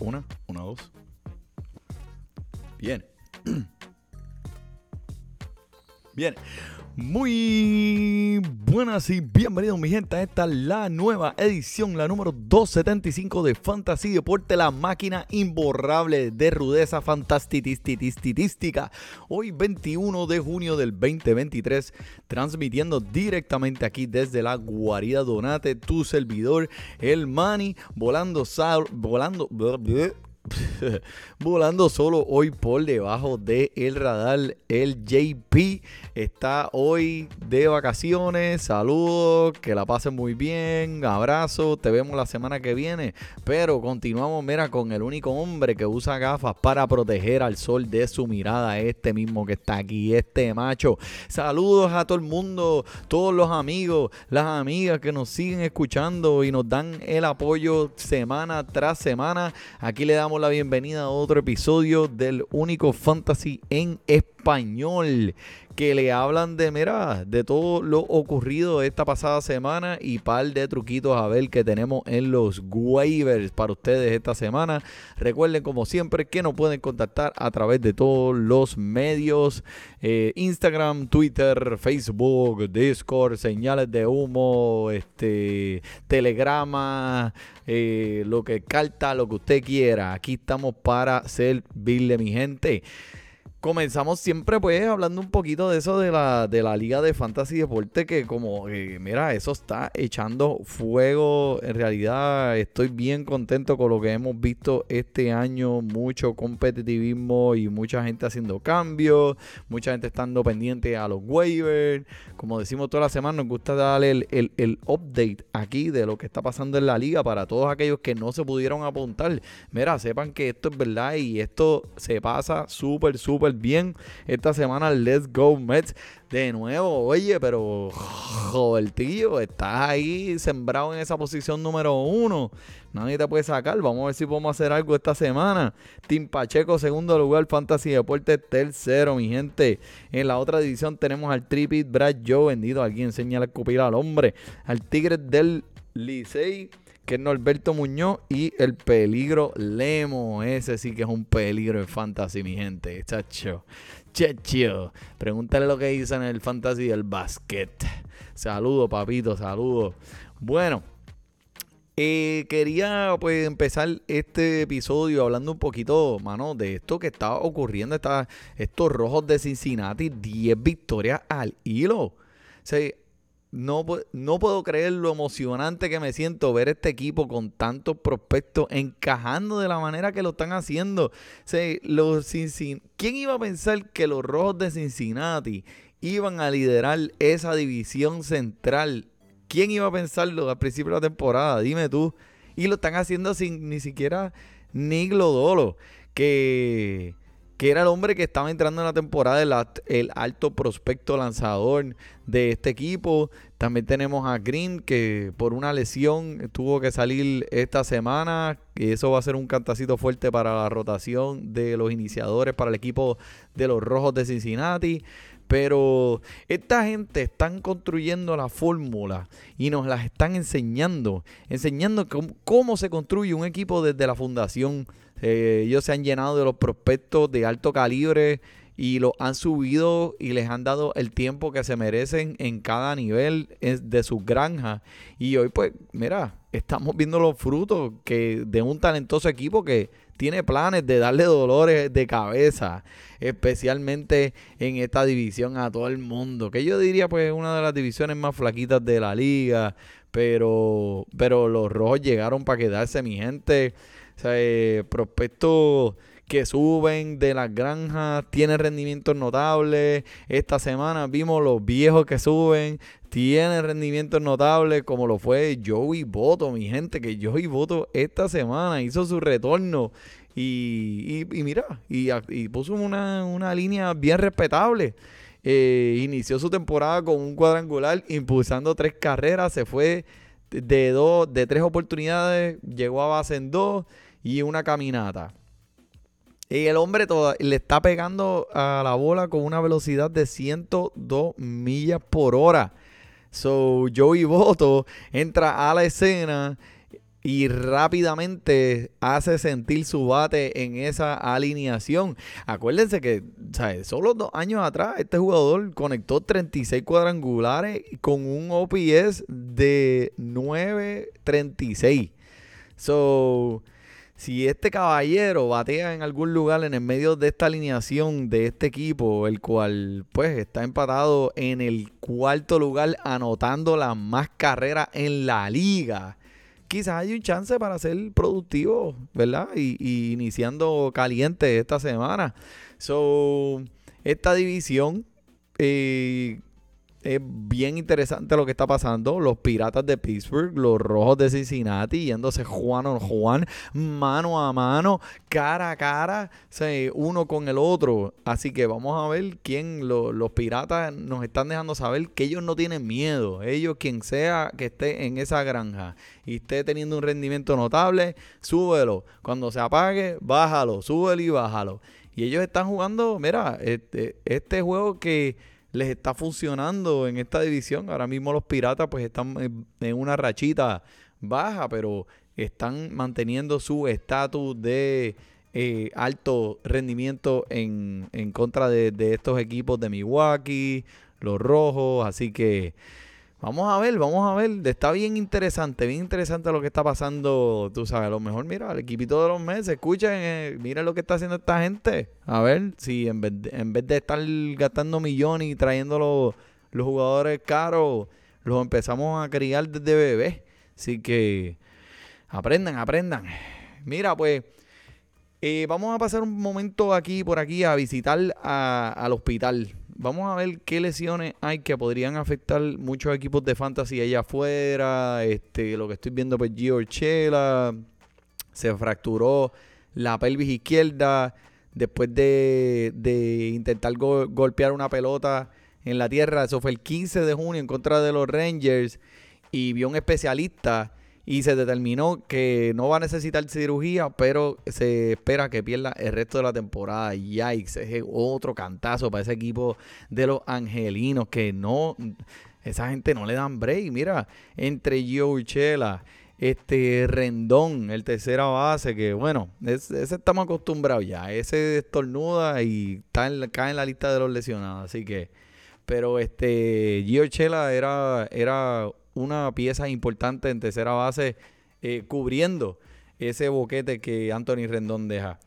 Una, una, dos. Bien. Bien. Muy buenas y bienvenidos mi gente a esta la nueva edición, la número 275 de Fantasy Deporte, la máquina imborrable de rudeza fantástica. Hoy 21 de junio del 2023, transmitiendo directamente aquí desde la guarida Donate, tu servidor, el Mani, volando, sal, volando, volando solo hoy por debajo del el radar. El JP está hoy de vacaciones. Saludos, que la pasen muy bien. Abrazo, te vemos la semana que viene. Pero continuamos, mira, con el único hombre que usa gafas para proteger al sol de su mirada. Este mismo que está aquí, este macho. Saludos a todo el mundo, todos los amigos, las amigas que nos siguen escuchando y nos dan el apoyo semana tras semana. Aquí le damos la bienvenida a otro episodio del único fantasy en español que le hablan de, mira, de todo lo ocurrido esta pasada semana y par de truquitos a ver que tenemos en los waivers para ustedes esta semana. Recuerden, como siempre, que nos pueden contactar a través de todos los medios: eh, Instagram, Twitter, Facebook, Discord, señales de humo, este, Telegrama, eh, lo que carta, lo que usted quiera. Aquí estamos para servirle, mi gente. Comenzamos siempre pues hablando un poquito de eso de la, de la liga de fantasy deporte que como, mira, eso está echando fuego. En realidad estoy bien contento con lo que hemos visto este año. Mucho competitivismo y mucha gente haciendo cambios. Mucha gente estando pendiente a los waivers. Como decimos toda la semana, nos gusta darle el, el, el update aquí de lo que está pasando en la liga para todos aquellos que no se pudieron apuntar. Mira, sepan que esto es verdad y esto se pasa súper, súper bien esta semana. Let's go Mets. De nuevo, oye, pero joder, tío, estás ahí sembrado en esa posición número uno. Nadie te puede sacar. Vamos a ver si podemos hacer algo esta semana. Tim Pacheco, segundo lugar. Fantasy Deportes, tercero, mi gente. En la otra división tenemos al Tripit Brad Joe. Vendido. Alguien enseña a escupir al hombre. Al Tigre del Licey que es Norberto Muñoz y el peligro Lemo. Ese sí que es un peligro en fantasy, mi gente. Chacho. Chacho. Pregúntale lo que dicen en el fantasy del basket. Saludo, papito, saludo. Bueno. Eh, quería pues empezar este episodio hablando un poquito, mano, de esto que está ocurriendo, estos rojos de Cincinnati, 10 victorias al hilo. O no, no puedo creer lo emocionante que me siento ver este equipo con tantos prospectos encajando de la manera que lo están haciendo. los ¿Quién iba a pensar que los Rojos de Cincinnati iban a liderar esa división central? ¿Quién iba a pensarlo al principio de la temporada? Dime tú. Y lo están haciendo sin ni siquiera Nick Lodolo, que que era el hombre que estaba entrando en la temporada, el, alto prospecto lanzador de este equipo. También tenemos a Green, que por una lesión tuvo que salir esta semana. Eso va a ser un cantacito fuerte para la rotación de los iniciadores para el equipo de los Rojos de Cincinnati. Pero esta gente están construyendo la fórmula y nos las están enseñando, enseñando cómo, cómo se construye un equipo desde la fundación eh, ellos se han llenado de los prospectos de alto calibre y los han subido y les han dado el tiempo que se merecen en cada nivel de sus granjas. Y hoy, pues, mira, estamos viendo los frutos que de un talentoso equipo que tiene planes de darle dolores de cabeza, especialmente en esta división a todo el mundo, que yo diría pues una de las divisiones más flaquitas de la liga, pero, pero los rojos llegaron para quedarse, mi gente. O sea, eh, prospectos que suben de las granjas, tienen rendimientos notables. Esta semana vimos los viejos que suben, tienen rendimientos notables, como lo fue Joey Boto, mi gente, que Joey Boto esta semana hizo su retorno. Y, y, mira, y, puso una, una, línea bien respetable. Eh, inició su temporada con un cuadrangular, impulsando tres carreras, se fue de dos, de tres oportunidades, llegó a base en dos y una caminata. Y el hombre le está pegando a la bola con una velocidad de 102 millas por hora. So, Joey Boto entra a la escena y rápidamente hace sentir su bate en esa alineación. Acuérdense que ¿sabes? solo dos años atrás este jugador conectó 36 cuadrangulares con un OPS de 9.36. So, si este caballero batea en algún lugar en el medio de esta alineación de este equipo, el cual pues está empatado en el cuarto lugar anotando las más carreras en la liga quizás hay un chance para ser productivo, ¿verdad? Y, iniciando caliente esta semana. So, esta división eh, es bien interesante lo que está pasando. Los Piratas de Pittsburgh, los Rojos de Cincinnati, yéndose Juan o Juan, mano a mano, cara a cara, uno con el otro. Así que vamos a ver quién los Piratas nos están dejando saber que ellos no tienen miedo. Ellos, quien sea que esté en esa granja y esté teniendo un rendimiento notable, súbelo. Cuando se apague, bájalo, súbelo y bájalo. Y ellos están jugando, mira, este, este juego que les está funcionando en esta división. Ahora mismo los Piratas pues están en una rachita baja, pero están manteniendo su estatus de eh, alto rendimiento en, contra de, de, estos equipos de Milwaukee, los Rojos. Así que Vamos a ver, vamos a ver. Está bien interesante, bien interesante lo que está pasando. Tú sabes, a lo mejor, mira, el equipito de los meses, escuchen, eh, mira lo que está haciendo esta gente. A ver si en vez de, en vez de estar gastando millones y trayendo los, los jugadores caros, los empezamos a criar desde bebé. Así que aprendan, aprendan. Mira, pues eh, vamos a pasar un momento aquí por aquí a visitar al hospital vamos a ver qué lesiones hay que podrían afectar muchos equipos de fantasy allá afuera. Este, lo que estoy viendo, pues Chela se fracturó la pelvis izquierda después de, intentar golpear una pelota en la tierra. Eso fue el 15 de junio en contra de los Rangers. Y vio un especialista y se determinó que no va a necesitar cirugía, pero se espera que pierda el resto de la temporada. Yikes, es otro cantazo para ese equipo de los angelinos que no, esa gente no le dan break. Mira, entre Joe Chela, este Rendón, el tercera base, que bueno, ese, estamos acostumbrados ya. Ese estornuda y está en, cae en la lista de los lesionados. Así que, pero este Gio Chela era, era una pieza importante en tercera base eh, cubriendo ese boquete que Anthony Rendón deja.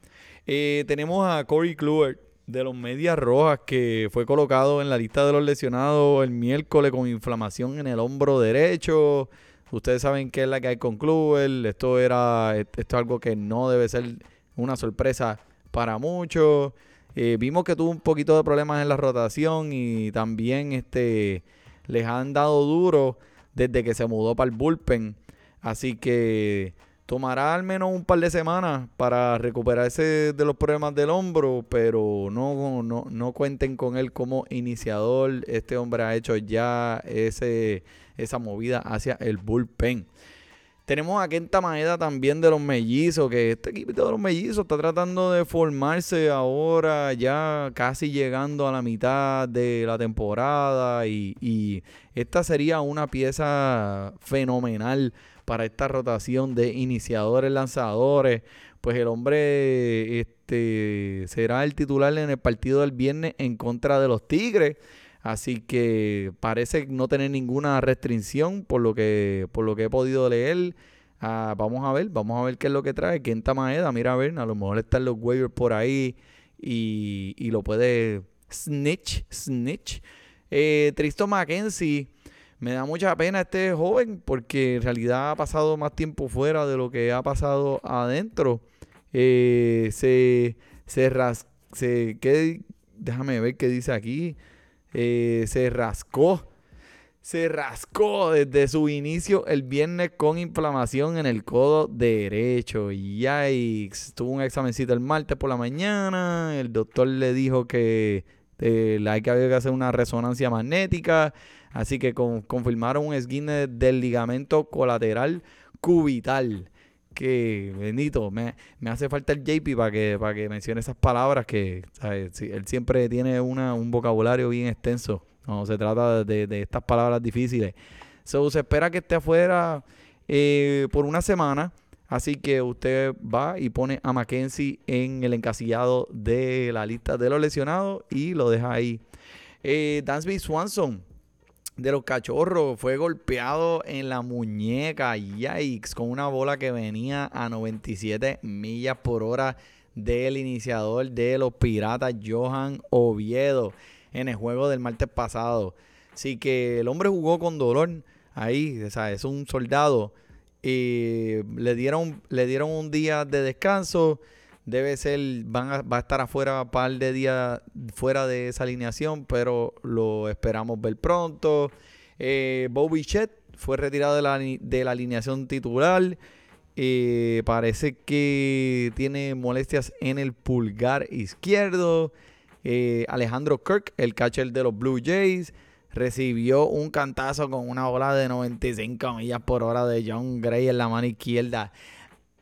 Eh, tenemos a Corey Kluber de los Medias Rojas que fue colocado en la lista de los lesionados el miércoles con inflamación en el hombro derecho. Ustedes saben qué es la que hay con Kluber. Esto era esto es algo que no debe ser una sorpresa para muchos. Eh, vimos que tuvo un poquito de problemas en la rotación y también este les han dado duro desde que se mudó para el bullpen. Así que tomará al menos un par de semanas para recuperarse de los problemas del hombro, pero no, no, no cuenten con él como iniciador. Este hombre ha hecho ya ese, esa movida hacia el bullpen. Tenemos a Kenta Maeda también de los mellizos, que este equipo de los mellizos está tratando de formarse ahora, ya casi llegando a la mitad de la temporada. Y, esta sería una pieza fenomenal para esta rotación de iniciadores, lanzadores. Pues el hombre este, será el titular en el partido del viernes en contra de los Tigres. Así que parece no tener ninguna restricción por lo que, por lo que he podido leer. Ah, vamos a ver, vamos a ver qué es lo que trae. Kenta Maeda, mira a ver, a lo mejor están los waivers por ahí y, y lo puede snitch, snitch. Eh, Tristo Mackenzie, me da mucha pena este joven porque en realidad ha pasado más tiempo fuera de lo que ha pasado adentro. Eh, se, se, ras, se déjame ver qué dice aquí. Eh, se rascó. Se rascó desde su inicio el viernes con inflamación en el codo derecho. Y ahí tuvo un examencito el martes por la mañana. El doctor le dijo que eh, hay que había que hacer una resonancia magnética. Así que confirmaron un esguine del ligamento colateral cubital que bendito, me, hace falta el JP para que, para que mencione esas palabras que él siempre tiene una, un vocabulario bien extenso cuando se trata de, estas palabras difíciles. So, se espera que esté afuera eh, por una semana. Así que usted va y pone a Mackenzie en el encasillado de la lista de los lesionados y lo deja ahí. Eh, Dansby Swanson de los cachorros fue golpeado en la muñeca, yikes, con una bola que venía a 97 millas por hora del iniciador de los Piratas, Johan Oviedo, en el juego del martes pasado. Así que el hombre jugó con dolor ahí, o sea, es un soldado. Y le dieron, le dieron un día de descanso. Debe ser, van va a estar afuera un par de días fuera de esa alineación, pero lo esperamos ver pronto. Eh, Bobby Chet fue retirado de la, de la alineación titular. Eh, parece que tiene molestias en el pulgar izquierdo. Eh, Alejandro Kirk, el catcher de los Blue Jays, recibió un cantazo con una bola de 95 millas por hora de John Gray en la mano izquierda.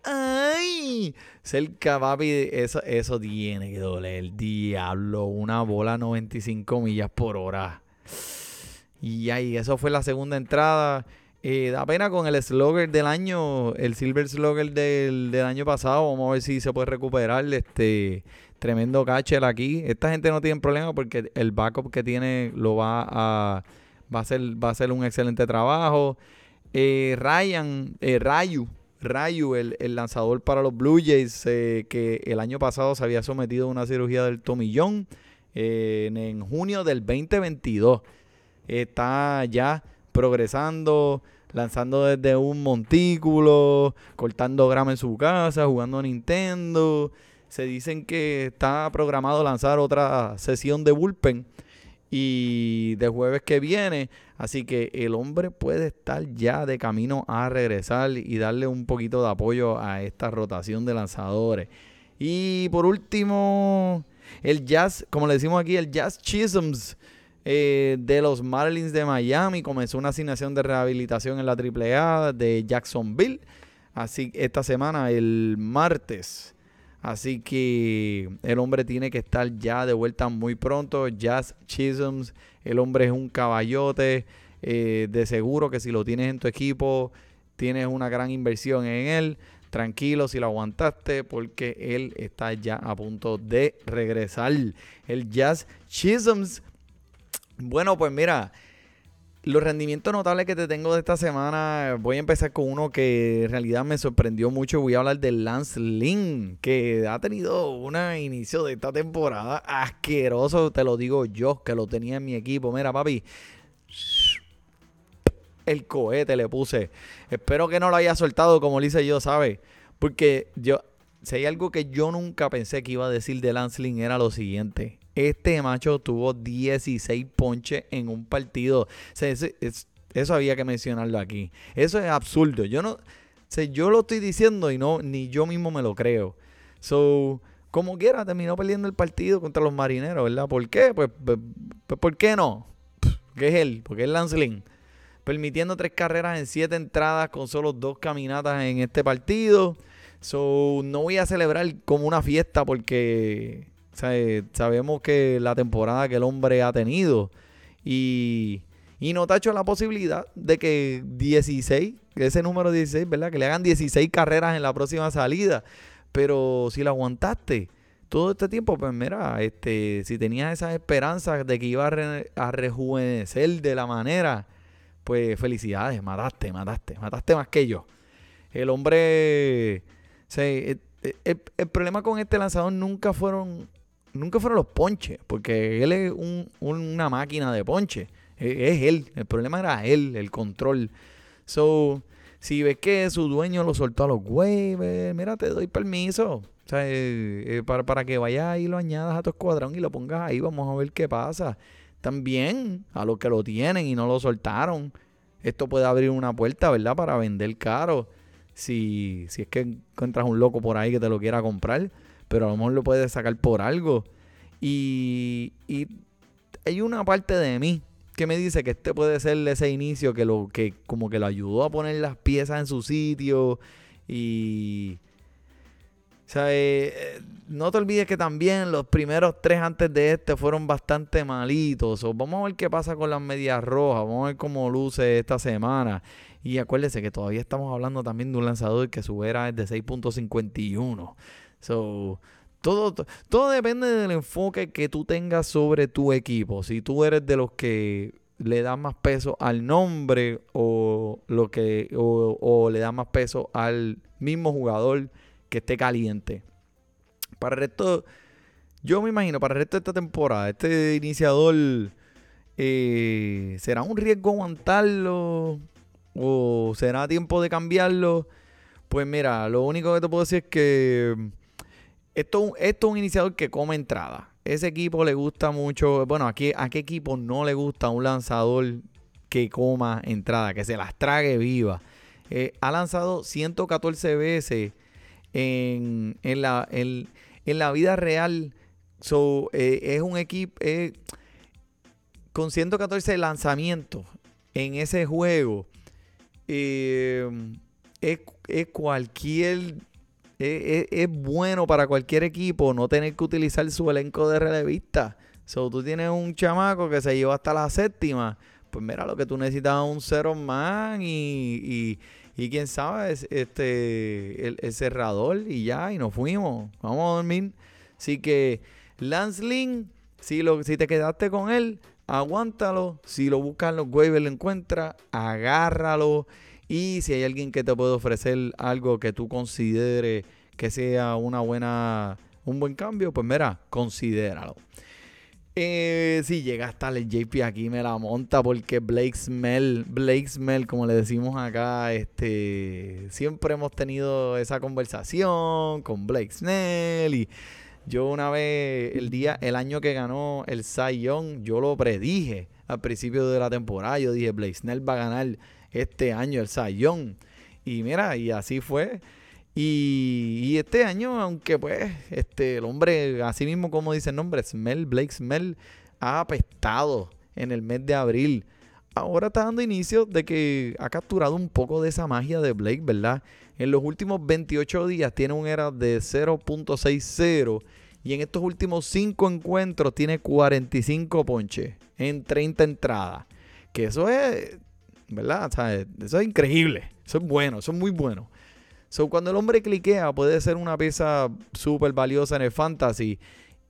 ¡Ay! Cerca, papi, eso, eso tiene que doler. Diablo, una bola 95 millas por hora. Y ahí, eso fue la segunda entrada. Eh, da pena con el slugger del año, el Silver Slugger del, año pasado. Vamos a ver si se puede recuperar. Este tremendo catcher aquí. Esta gente no tiene problema porque el backup que tiene lo va a va a hacer, va a hacer un excelente trabajo. Eh, Ryan, eh, Rayu, Rayu, el, lanzador para los Blue Jays, que el año pasado se había sometido a una cirugía del tomillón en, en junio del 2022. Está ya progresando, lanzando desde un montículo, cortando grama en su casa, jugando a Nintendo. Se dicen que está programado lanzar otra sesión de bullpen y de jueves que viene. Así que el hombre puede estar ya de camino a regresar y darle un poquito de apoyo a esta rotación de lanzadores. Y por último, el Jazz, como le decimos aquí, el Jazz Chisholms eh, de los Marlins de Miami. Comenzó una asignación de rehabilitación en la AAA de Jacksonville. Así esta semana, el martes. Así que el hombre tiene que estar ya de vuelta muy pronto. Jazz Chisholms, el hombre es un caballote. Eh, de seguro que si lo tienes en tu equipo, tienes una gran inversión en él. Tranquilo si lo aguantaste, porque él está ya a punto de regresar. El Jazz Chisholms bueno, pues mira, los rendimientos notables que te tengo de esta semana, voy a empezar con uno que en realidad me sorprendió mucho. Voy a hablar de Lance Lynn, que ha tenido un inicio de esta temporada asqueroso, te lo digo yo, que lo tenía en mi equipo. Mira, papi, el cohete le puse. Espero que no lo haya soltado como lo hice yo, ¿sabes? Porque yo, si hay algo que yo nunca pensé que iba a decir de Lance Lynn era lo siguiente. Este macho tuvo 16 ponches en un partido. eso, había que mencionarlo aquí. Eso es absurdo. Yo no, yo lo estoy diciendo y no ni yo mismo me lo creo. So, como quiera, terminó perdiendo el partido contra los marineros, ¿verdad? ¿Por qué? Pues, pues, pues ¿por qué no? ¿Qué es él? Porque es Lance Permitiendo tres carreras en siete entradas con solo dos caminatas en este partido. So, no voy a celebrar como una fiesta porque sabemos que la temporada que el hombre ha tenido y, y no tacho la posibilidad de que 16, ese número 16, ¿verdad? Que le hagan 16 carreras en la próxima salida. Pero si la aguantaste todo este tiempo, pues mira, este, si tenías esas esperanzas de que iba a, rejuvenecer de la manera, pues felicidades, mataste, mataste, mataste más que yo. El hombre, el, el problema con este lanzador nunca fueron nunca fueron los ponches, porque él es una máquina de ponche. E, es, él. El problema era él, el control. So, si ves que su dueño lo soltó a los waivers, mira, te doy permiso. O sea, eh, eh, para, para que vayas y lo añadas a tu escuadrón y lo pongas ahí, vamos a ver qué pasa. También a los que lo tienen y no lo soltaron, esto puede abrir una puerta, ¿verdad? Para vender caro. Si, si es que encuentras un loco por ahí que te lo quiera comprar pero a lo mejor lo puedes sacar por algo. Y, hay una parte de mí que me dice que este puede ser ese inicio que lo que como que lo ayudó a poner las piezas en su sitio y sea, eh, eh, no te olvides que también los primeros tres antes de este fueron bastante malitos. vamos a ver qué pasa con las medias rojas. Vamos a ver cómo luce esta semana. Y acuérdese que todavía estamos hablando también de un lanzador que su era es de 6.51. So, todo, todo depende del enfoque que tú tengas sobre tu equipo. Si tú eres de los que le da más peso al nombre o, lo que, o, le da más peso al mismo jugador que esté caliente. Para el resto, yo me imagino, para el resto de esta temporada, este iniciador eh, será un riesgo aguantarlo o será tiempo de cambiarlo. Pues mira, lo único que te puedo decir es que esto, esto es un iniciador que come entrada. Ese equipo le gusta mucho. Bueno, aquí, ¿a qué equipo no le gusta un lanzador que coma entrada, que se las trague viva? Eh, ha lanzado 114 veces en, la, en, la vida real. So, eh, es un equipo eh, con 114 lanzamientos en ese juego. Eh, es, cualquier. Es, bueno para cualquier equipo no tener que utilizar su elenco de relevista. So, tú tienes un chamaco que se lleva hasta la séptima. Pues mira, lo que tú necesitas es un cero man y y quién sabe, este, el, cerrador y ya, y nos fuimos. Vamos a dormir. Así que, Lance Lynn, si, lo, si te quedaste con él, aguántalo. Si lo buscas en los waivers, lo encuentras, agárralo. Y si hay alguien que te puede ofrecer algo que tú consideres que sea una buena, un buen cambio, pues mira, considéralo. Eh, si llega hasta el JP aquí me la monta porque Blake Smell, Blake Smell, como le decimos acá, este, siempre hemos tenido esa conversación con Blake Snell y yo una vez el día, el año que ganó el Cy Young, yo lo predije al principio de la temporada, yo dije Blake Snell va a ganar este año el Young y mira y así fue. Y, este año, aunque pues, este, el hombre, así mismo como dice el nombre, Smell, Blake Smell, ha apestado en el mes de abril. Ahora está dando inicio de que ha capturado un poco de esa magia de Blake, ¿verdad? En los últimos 28 días tiene un era de 0.60 y en estos últimos 5 encuentros tiene 45 ponches en 30 entradas. Que eso es, ¿verdad? eso es increíble. Eso es bueno, eso es muy bueno. So, cuando el hombre cliquea, puede ser una pieza súper valiosa en el fantasy.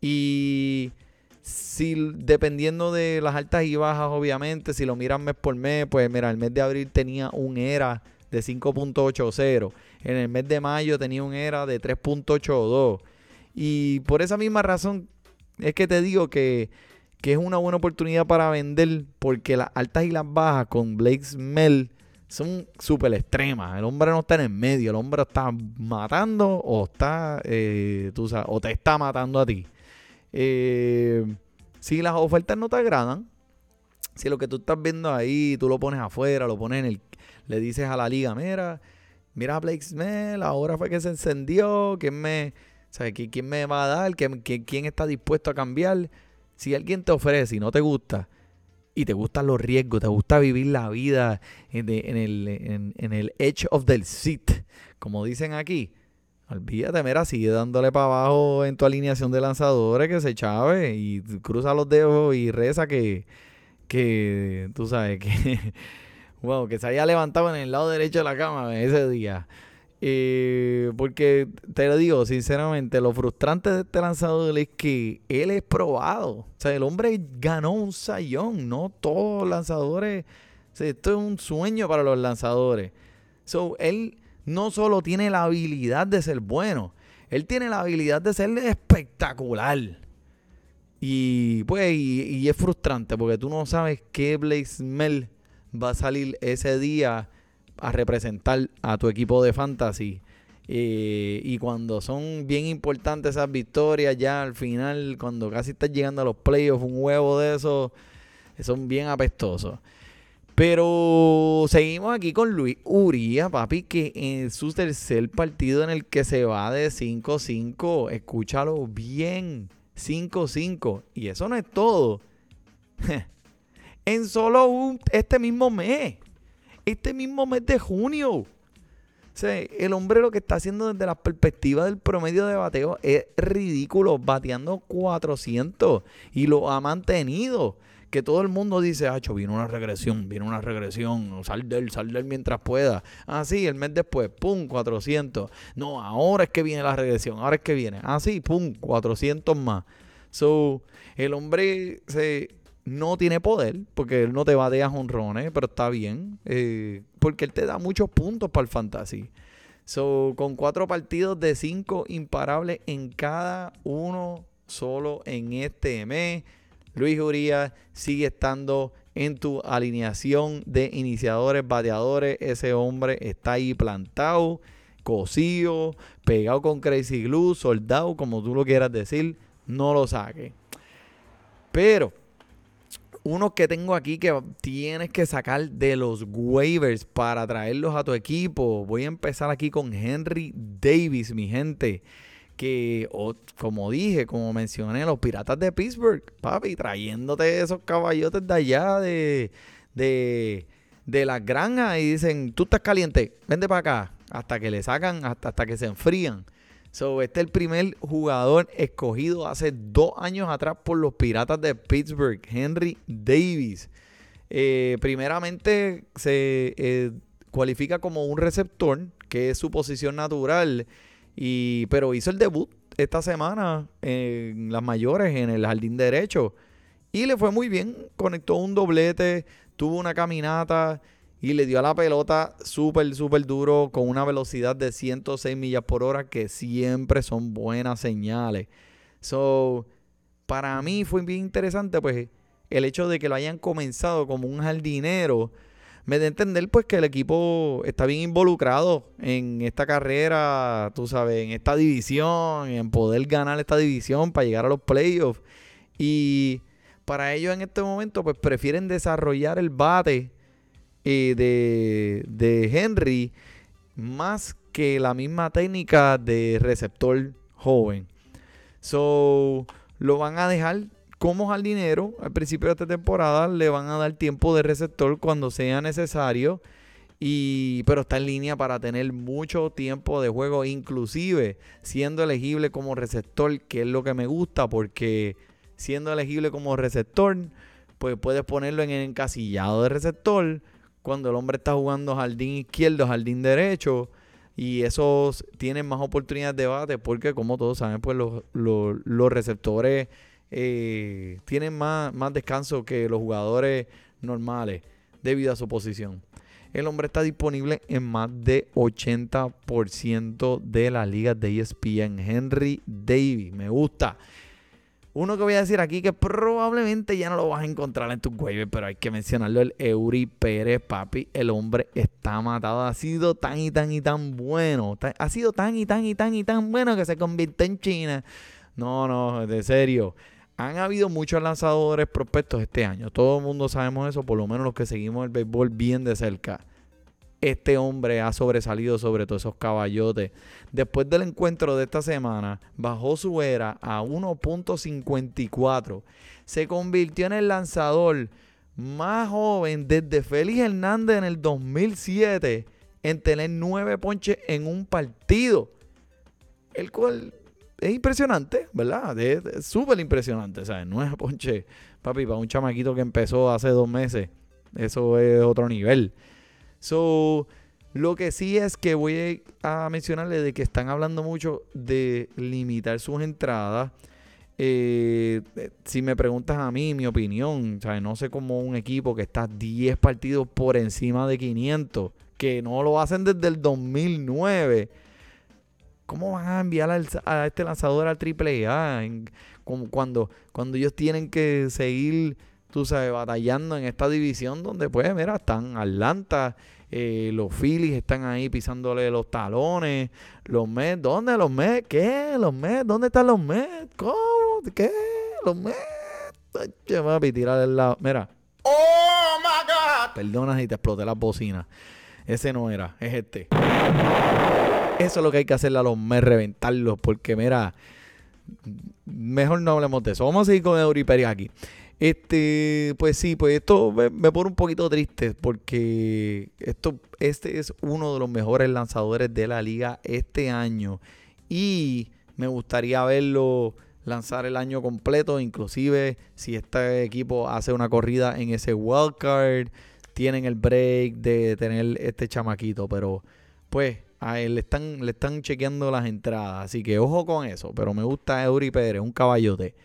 Y si dependiendo de las altas y bajas, obviamente, si lo miran mes por mes, pues mira, el mes de abril tenía un ERA de 5.80. En el mes de mayo tenía un ERA de 3.82. Y por esa misma razón es que te digo que, que, es una buena oportunidad para vender porque las altas y las bajas con Blake Smell son súper extremas. El hombre no está en el medio. El hombre está matando o está, eh, tú sabes, o te está matando a ti. Eh, si las ofertas no te agradan, si lo que tú estás viendo ahí, tú lo pones afuera, lo pones en el, le dices a la liga, mira, mira a Blake Smell, ahora fue que se encendió, ¿quién me, sabe, quién me va a dar? ¿Quién, quién está dispuesto a cambiar? Si alguien te ofrece y no te gusta, y te gustan los riesgos, te gusta vivir la vida en, el, edge of the seat, como dicen aquí, olvídate, mira, sigue dándole para abajo en tu alineación de lanzadores que se chave y cruza los dedos y reza que, que tú sabes, que, wow, que se haya levantado en el lado derecho de la cama ese día. Eh, porque te lo digo sinceramente, lo frustrante de este lanzador es que él es probado. O sea, el hombre ganó un sayón, no todos los lanzadores. esto es un sueño para los lanzadores. So, él no solo tiene la habilidad de ser bueno, él tiene la habilidad de ser espectacular. Y pues, y, es frustrante porque tú no sabes qué Blaze Mel va a salir ese día a representar a tu equipo de fantasy. Eh, y cuando son bien importantes esas victorias, ya al final, cuando casi estás llegando a los playoffs, un huevo de esos, son bien apestosos. Pero seguimos aquí con Luis Uría, papi, que en su tercer partido en el que se va de 5-5, escúchalo bien, 5-5. Y eso no es todo. en solo este mismo mes este mismo mes de junio. el hombre lo que está haciendo desde la perspectiva del promedio de bateo es ridículo, bateando 400 y lo ha mantenido. Que todo el mundo dice, Hacho, viene una regresión, viene una regresión, sal de él, sal de él mientras pueda. Ah, sí, el mes después, pum, 400. No, ahora es que viene la regresión, ahora es que viene. Ah, sí, pum, 400 más. So, el hombre se, no tiene poder, porque él no te batea jonrones, pero está bien, eh, porque él te da muchos puntos para el fantasy. So, con cuatro partidos de cinco imparables en cada uno solo en este mes. Luis Urias sigue estando en tu alineación de iniciadores, bateadores. Ese hombre está ahí plantado, cosido, pegado con Crazy Glue, soldado, como tú lo quieras decir. No lo saque. Pero unos que tengo aquí que tienes que sacar de los waivers para traerlos a tu equipo. Voy a empezar aquí con Henry Davis, mi gente. Que, como dije, como mencioné, los Piratas de Pittsburgh, papi, trayéndote esos caballotes de allá de, de, de las granjas y dicen, tú estás caliente, vende para acá, hasta que le sacan, hasta, hasta que se enfrían. So, este es el primer jugador escogido hace dos años atrás por los Piratas de Pittsburgh, Henry Davis. Eh, primeramente se eh, cualifica como un receptor, que es su posición natural, y, pero hizo el debut esta semana en las mayores, en el jardín derecho, y le fue muy bien, conectó un doblete, tuvo una caminata y le dio a la pelota súper, súper duro con una velocidad de 106 millas por hora que siempre son buenas señales. So, para mí fue bien interesante pues el hecho de que lo hayan comenzado como un jardinero me da a entender pues que el equipo está bien involucrado en esta carrera, tú sabes, en esta división, en poder ganar esta división para llegar a los playoffs. Y para ellos en este momento pues prefieren desarrollar el bate de, de Henry más que la misma técnica de receptor joven. So, lo van a dejar como jardinero al principio de esta temporada. Le van a dar tiempo de receptor cuando sea necesario. Y, pero está en línea para tener mucho tiempo de juego, inclusive siendo elegible como receptor, que es lo que me gusta, porque siendo elegible como receptor, pues puedes ponerlo en el encasillado de receptor cuando el hombre está jugando jardín izquierdo, jardín derecho, y esos tienen más oportunidades de bate porque como todos saben, pues los, receptores eh, tienen más, más descanso que los jugadores normales debido a su posición. El hombre está disponible en más de 80% de las ligas de ESPN. Henry Davis, me gusta. Uno que voy a decir aquí que probablemente ya no lo vas a encontrar en tus waivers, pero hay que mencionarlo, el Eury Pérez, papi. El hombre está matado. Ha sido tan y tan y tan bueno. Ha sido tan y tan y tan y tan bueno que se convierte en China. No, no, de serio. Han habido muchos lanzadores prospectos este año. Todo el mundo sabemos eso, por lo menos los que seguimos el béisbol bien de cerca este hombre ha sobresalido sobre todos esos caballotes. Después del encuentro de esta semana, bajó su era a 1.54. Se convirtió en el lanzador más joven desde Félix Hernández en el 2007 en tener nueve ponches en un partido. El cual es impresionante, ¿verdad? Es súper impresionante, ¿sabes? Nueve ponches, papi, para un chamaquito que empezó hace dos meses. Eso es otro nivel. So, lo que sí es que voy a mencionarle de que están hablando mucho de limitar sus entradas. Eh, si me preguntas a mí, mi opinión, no sé cómo un equipo que está 10 partidos por encima de 500, que no lo hacen desde el 2009, ¿cómo van a enviar a este lanzador al AAA? cuando, cuando ellos tienen que seguir tú sabes, batallando en esta división donde, pues, mira, están Atlanta, eh, los Phillies están ahí pisándole los talones, los Mets, ¿dónde los Mets? ¿Qué? ¿Los Mets? ¿Dónde están los Mets? ¿Cómo? ¿Qué? ¿Los Mets? Ay, papi, tirar del lado. Mira. ¡Oh, my God! Perdona si te exploté la bocina. Ese no era, es este. Eso es lo que hay que hacerle a los Mets, reventarlos, porque mira, mejor no hablemos de eso. Vamos a seguir con Euriperi aquí. Este, pues sí, pues esto me, pone un poquito triste porque esto, este es uno de los mejores lanzadores de la liga este año y me gustaría verlo lanzar el año completo, inclusive si este equipo hace una corrida en ese wildcard, tienen el break de tener este chamaquito, pero pues a él le están, le están chequeando las entradas, así que ojo con eso, pero me gusta Eury Pérez, un caballote.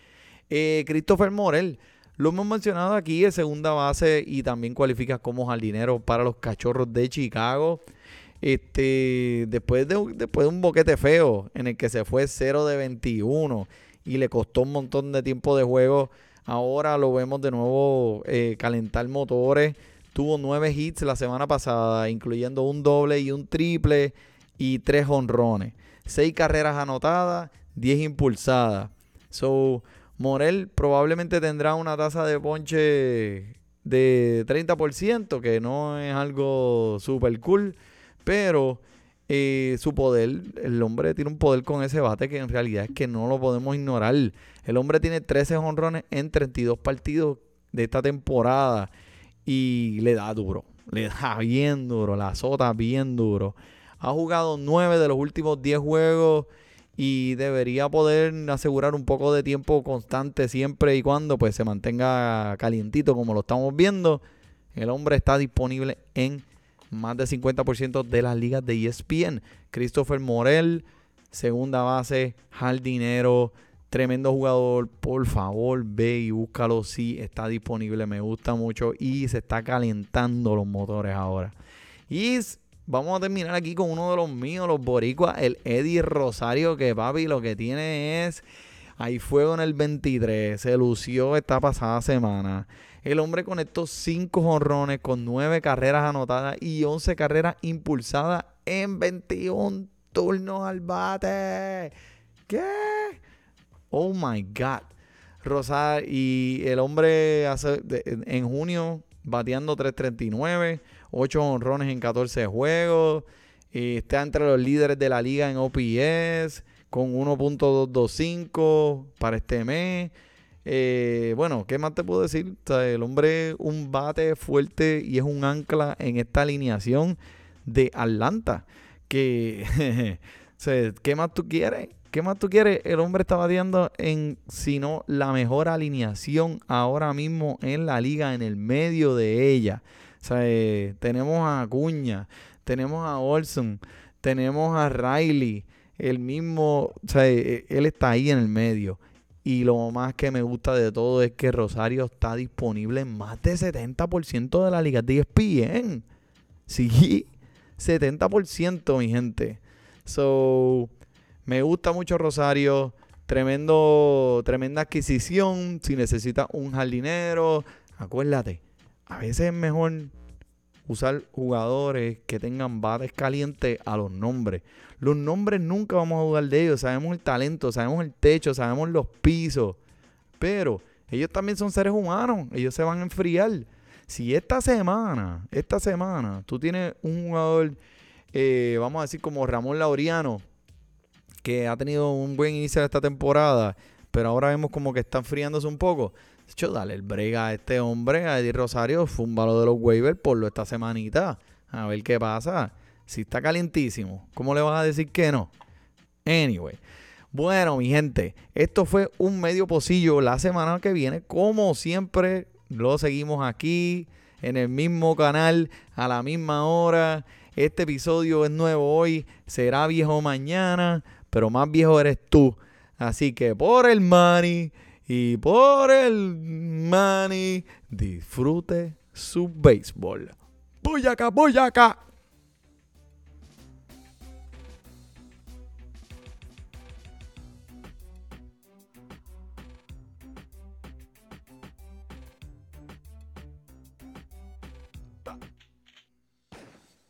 Eh, Christopher Morel, lo hemos mencionado aquí, es segunda base y también cualifica como jardinero para los cachorros de Chicago. Este, después de, después de un boquete feo en el que se fue 0 de 21 y le costó un montón de tiempo de juego. Ahora lo vemos de nuevo eh, calentar motores. Tuvo nueve hits la semana pasada, incluyendo un doble y un triple y tres honrones. Seis carreras anotadas, diez impulsadas. So, Morel probablemente tendrá una tasa de ponche de 30%, que no es algo super cool, pero eh, su poder, el hombre tiene un poder con ese bate que en realidad es que no lo podemos ignorar. El hombre tiene 13 honrones en 32 partidos de esta temporada y le da duro, le da bien duro, la azota bien duro. Ha jugado 9 de los últimos 10 juegos y debería poder asegurar un poco de tiempo constante siempre y cuando pues se mantenga calientito como lo estamos viendo. El hombre está disponible en más del 50% de las ligas de ESPN. Christopher Morel, segunda base, jardinero, tremendo jugador. Por favor, ve y búscalo si está disponible. Me gusta mucho y se está calentando los motores ahora. Y vamos a terminar aquí con uno de los míos, los boricuas, el Eddie Rosario, que papi lo que tiene es... Hay fuego en el 23, se lució esta pasada semana. El hombre conectó 5 jonrones con 9 carreras anotadas y 11 carreras impulsadas en 21 turnos al bate. ¿Qué? Oh my God. Rosar y el hombre hace, en junio bateando 339, 8 honrones en 14 juegos. Está entre los líderes de la liga en OPS con 1.225 para este mes. Eh, bueno, ¿qué más te puedo decir? el hombre un bate fuerte y es un ancla en esta alineación de Atlanta. Que, ¿qué más tú quieres? ¿Qué más tú quieres? El hombre está bateando en, si no, la mejor alineación ahora mismo en la liga, en el medio de ella. Eh, tenemos a Acuña, tenemos a Olson, tenemos a Riley, el mismo, o sea, eh, él está ahí en el medio. Y lo más que me gusta de todo es que Rosario está disponible en más de 70% de la liga de ESPN. Sí, 70%, mi gente. So, me gusta mucho Rosario. Tremendo, tremenda adquisición. Si necesitas un jardinero, acuérdate, a veces es mejor usar jugadores que tengan bates calientes a los nombres. Los nombres nunca vamos a dudar de ellos. Sabemos el talento, sabemos el techo, sabemos los pisos. Pero ellos también son seres humanos. Ellos se van a enfriar. Si esta semana, esta semana, tú tienes un jugador, eh, vamos a decir como Ramón Laureano, que ha tenido un buen inicio de esta temporada, pero ahora vemos como que está enfriándose un poco. De hecho, dale el brega a este hombre, a Eddie Rosario, fúmbalo de los waivers por lo esta semanita. A ver qué pasa. Si está calientísimo, ¿cómo le vas a decir que no? Anyway. Bueno, mi gente, esto fue un medio pocillo la semana que viene. Como siempre, lo seguimos aquí, en el mismo canal, a la misma hora. Este episodio es nuevo hoy, será viejo mañana, pero más viejo eres tú. Así que por el money y por el money, disfrute su béisbol. voy acá!